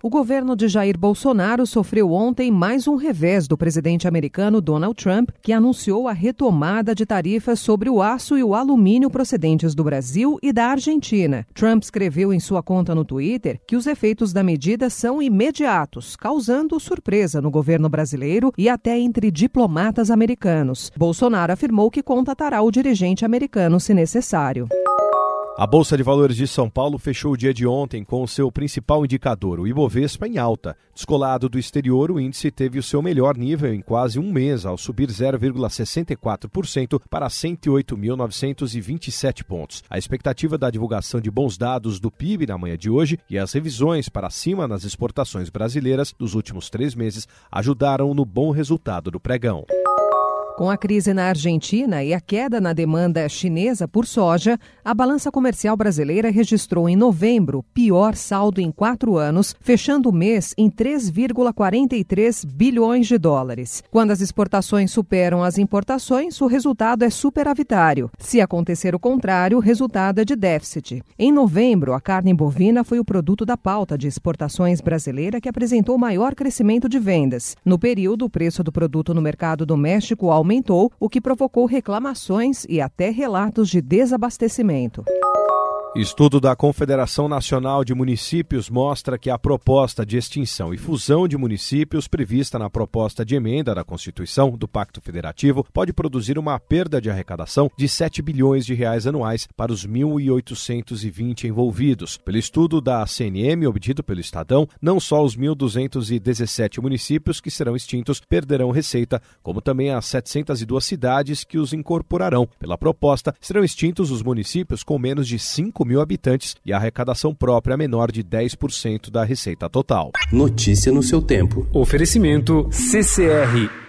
O governo de Jair Bolsonaro sofreu ontem mais um revés do presidente americano Donald Trump, que anunciou a retomada de tarifas sobre o aço e o alumínio procedentes do Brasil e da Argentina. Trump escreveu em sua conta no Twitter que os efeitos da medida são imediatos, causando surpresa no governo brasileiro e até entre diplomatas americanos. Bolsonaro afirmou que contatará o dirigente americano se necessário. A Bolsa de Valores de São Paulo fechou o dia de ontem com o seu principal indicador, o Ibovespa, em alta. Descolado do exterior, o índice teve o seu melhor nível em quase um mês, ao subir 0,64% para 108.927 pontos. A expectativa da divulgação de bons dados do PIB na manhã de hoje e as revisões para cima nas exportações brasileiras dos últimos três meses ajudaram no bom resultado do pregão. Com a crise na Argentina e a queda na demanda chinesa por soja, a balança comercial brasileira registrou em novembro pior saldo em quatro anos, fechando o mês em 3,43 bilhões de dólares. Quando as exportações superam as importações, o resultado é superavitário. Se acontecer o contrário, o resultado é de déficit. Em novembro, a carne bovina foi o produto da pauta de exportações brasileira que apresentou maior crescimento de vendas. No período, o preço do produto no mercado doméstico aumentou aumentou, o que provocou reclamações e até relatos de desabastecimento. Estudo da Confederação Nacional de Municípios mostra que a proposta de extinção e fusão de municípios prevista na proposta de emenda da Constituição do Pacto Federativo pode produzir uma perda de arrecadação de 7 bilhões de reais anuais para os 1.820 envolvidos. Pelo estudo da CNM obtido pelo Estadão, não só os 1.217 municípios que serão extintos perderão receita, como também as 702 cidades que os incorporarão. Pela proposta, serão extintos os municípios com menos de 5 5 mil habitantes e a arrecadação própria menor de 10% da receita total. Notícia no seu tempo. Oferecimento CCR